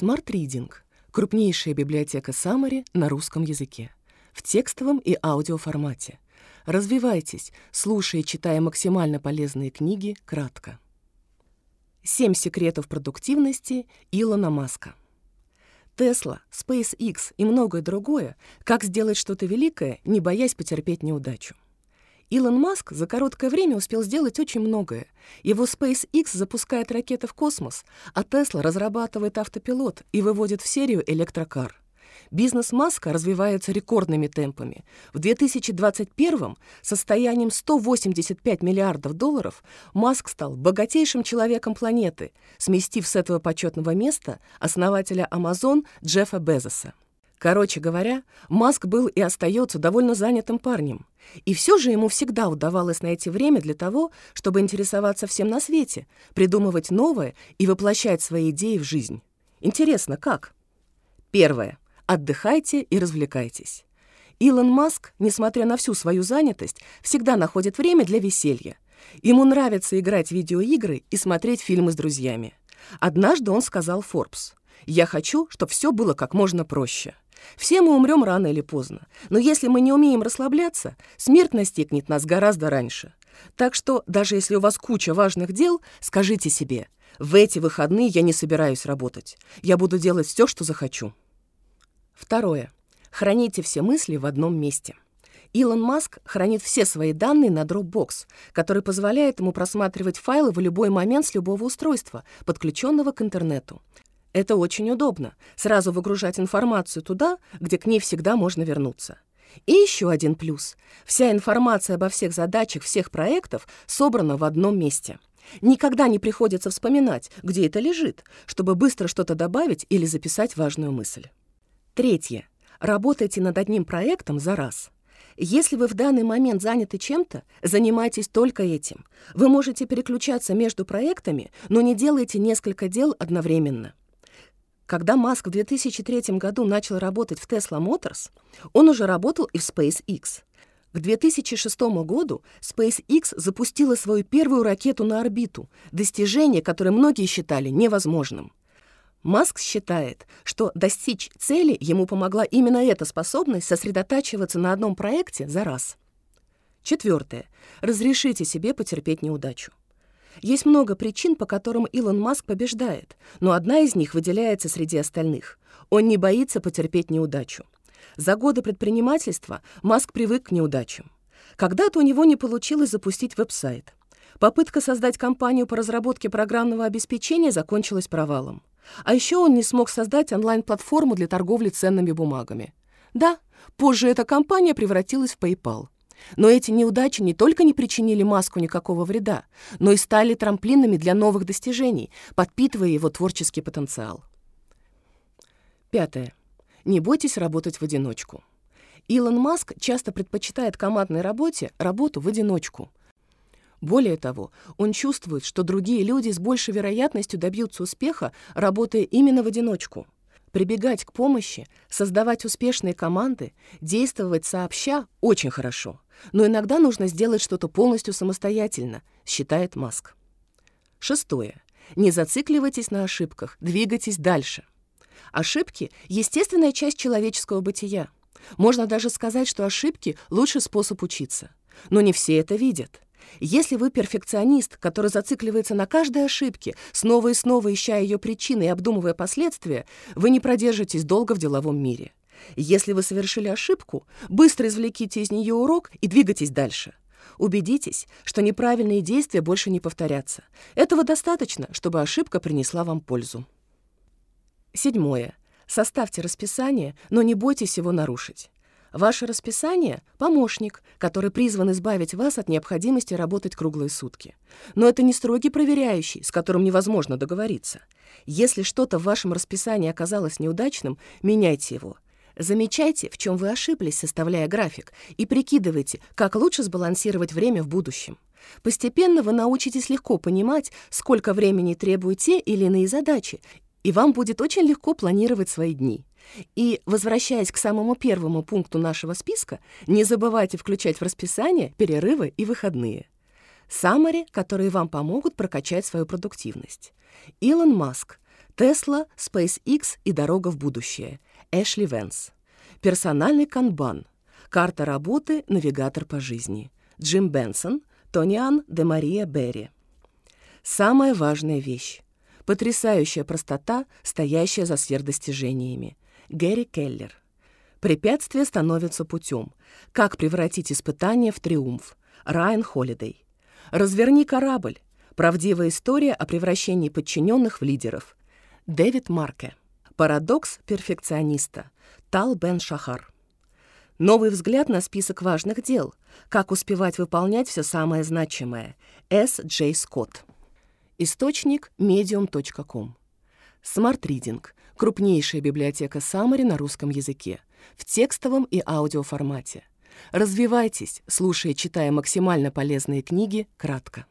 Smart Reading — крупнейшая библиотека Summary на русском языке, в текстовом и аудиоформате. Развивайтесь, слушая и читая максимально полезные книги кратко. Семь секретов продуктивности Илона Маска. Тесла, SpaceX и многое другое, как сделать что-то великое, не боясь потерпеть неудачу. Илон Маск за короткое время успел сделать очень многое. Его SpaceX запускает ракеты в космос, а Tesla разрабатывает автопилот и выводит в серию электрокар. Бизнес Маска развивается рекордными темпами. В 2021 состоянием 185 миллиардов долларов Маск стал богатейшим человеком планеты, сместив с этого почетного места основателя Amazon Джеффа Безоса. Короче говоря, Маск был и остается довольно занятым парнем. И все же ему всегда удавалось найти время для того, чтобы интересоваться всем на свете, придумывать новое и воплощать свои идеи в жизнь. Интересно, как? Первое. Отдыхайте и развлекайтесь. Илон Маск, несмотря на всю свою занятость, всегда находит время для веселья. Ему нравится играть в видеоигры и смотреть фильмы с друзьями. Однажды он сказал Forbes, «Я хочу, чтобы все было как можно проще». Все мы умрем рано или поздно, но если мы не умеем расслабляться, смерть настигнет нас гораздо раньше. Так что, даже если у вас куча важных дел, скажите себе, в эти выходные я не собираюсь работать. Я буду делать все, что захочу. Второе. Храните все мысли в одном месте. Илон Маск хранит все свои данные на Dropbox, который позволяет ему просматривать файлы в любой момент с любого устройства, подключенного к интернету. Это очень удобно. Сразу выгружать информацию туда, где к ней всегда можно вернуться. И еще один плюс. Вся информация обо всех задачах всех проектов собрана в одном месте. Никогда не приходится вспоминать, где это лежит, чтобы быстро что-то добавить или записать важную мысль. Третье. Работайте над одним проектом за раз. Если вы в данный момент заняты чем-то, занимайтесь только этим. Вы можете переключаться между проектами, но не делайте несколько дел одновременно. Когда Маск в 2003 году начал работать в Tesla Motors, он уже работал и в SpaceX. К 2006 году SpaceX запустила свою первую ракету на орбиту, достижение, которое многие считали невозможным. Маск считает, что достичь цели ему помогла именно эта способность сосредотачиваться на одном проекте за раз. Четвертое. Разрешите себе потерпеть неудачу. Есть много причин, по которым Илон Маск побеждает, но одна из них выделяется среди остальных. Он не боится потерпеть неудачу. За годы предпринимательства Маск привык к неудачам. Когда-то у него не получилось запустить веб-сайт. Попытка создать компанию по разработке программного обеспечения закончилась провалом. А еще он не смог создать онлайн-платформу для торговли ценными бумагами. Да, позже эта компания превратилась в PayPal. Но эти неудачи не только не причинили Маску никакого вреда, но и стали трамплинами для новых достижений, подпитывая его творческий потенциал. Пятое. Не бойтесь работать в одиночку. Илон Маск часто предпочитает командной работе работу в одиночку. Более того, он чувствует, что другие люди с большей вероятностью добьются успеха, работая именно в одиночку — Прибегать к помощи, создавать успешные команды, действовать сообща очень хорошо. Но иногда нужно сделать что-то полностью самостоятельно, считает Маск. Шестое. Не зацикливайтесь на ошибках, двигайтесь дальше. Ошибки — естественная часть человеческого бытия. Можно даже сказать, что ошибки — лучший способ учиться. Но не все это видят. Если вы перфекционист, который зацикливается на каждой ошибке, снова и снова ища ее причины и обдумывая последствия, вы не продержитесь долго в деловом мире. Если вы совершили ошибку, быстро извлеките из нее урок и двигайтесь дальше. Убедитесь, что неправильные действия больше не повторятся. Этого достаточно, чтобы ошибка принесла вам пользу. Седьмое. Составьте расписание, но не бойтесь его нарушить. Ваше расписание — помощник, который призван избавить вас от необходимости работать круглые сутки. Но это не строгий проверяющий, с которым невозможно договориться. Если что-то в вашем расписании оказалось неудачным, меняйте его. Замечайте, в чем вы ошиблись, составляя график, и прикидывайте, как лучше сбалансировать время в будущем. Постепенно вы научитесь легко понимать, сколько времени требуют те или иные задачи, и вам будет очень легко планировать свои дни. И, возвращаясь к самому первому пункту нашего списка, не забывайте включать в расписание перерывы и выходные. Саммари, которые вам помогут прокачать свою продуктивность. Илон Маск. Тесла, SpaceX и дорога в будущее. Эшли Венс. Персональный канбан. Карта работы, навигатор по жизни. Джим Бенсон, Тониан де Мария Берри. Самая важная вещь. Потрясающая простота, стоящая за сверхдостижениями. Гэри Келлер. Препятствия становятся путем. Как превратить испытание в триумф. Райан Холидей. Разверни корабль. Правдивая история о превращении подчиненных в лидеров. Дэвид Марке. Парадокс перфекциониста. Тал Бен Шахар. Новый взгляд на список важных дел. Как успевать выполнять все самое значимое. С. Джей Скотт. Источник medium.com. Smart Reading – крупнейшая библиотека Summary на русском языке, в текстовом и аудиоформате. Развивайтесь, слушая и читая максимально полезные книги кратко.